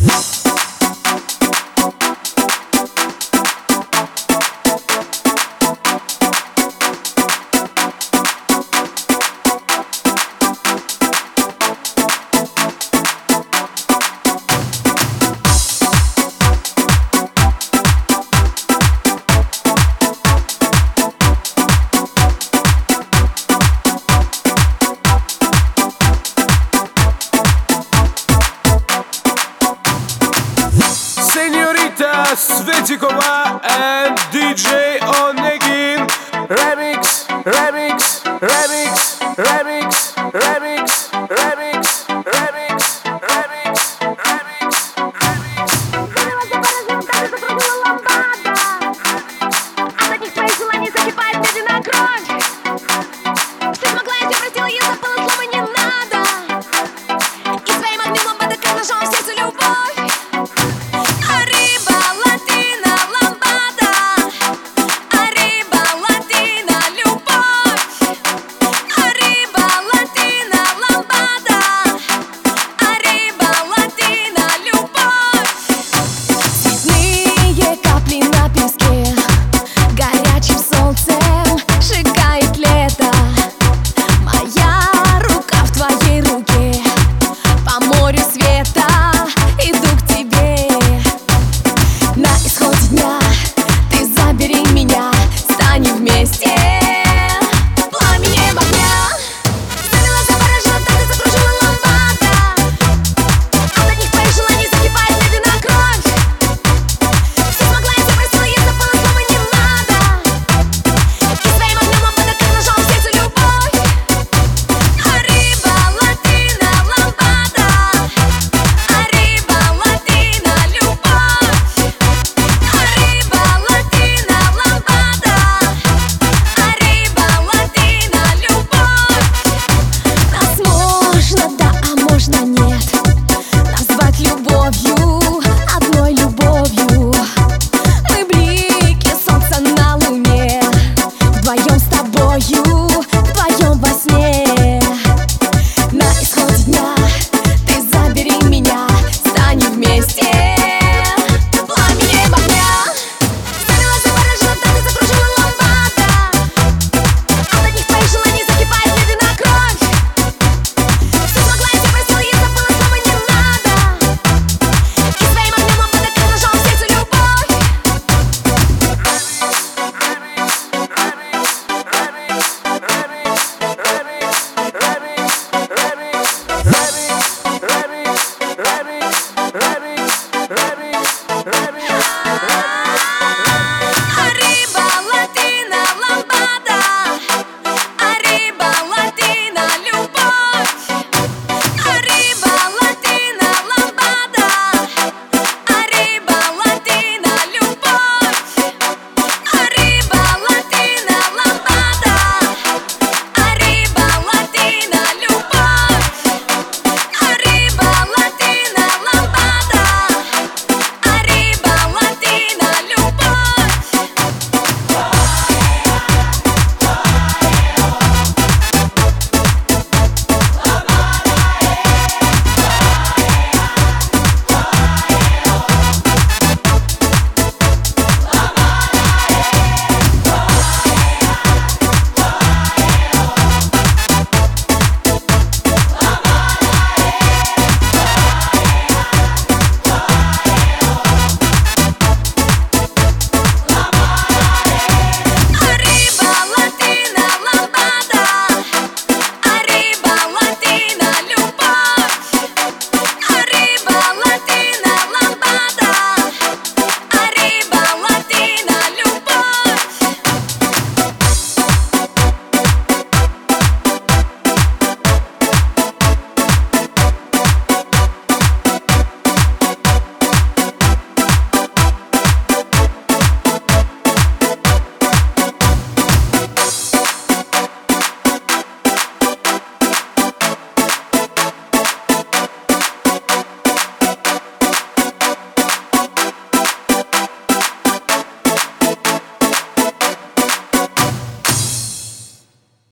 Senorita Svetikova and DJ Onegin. Remix, remix, remix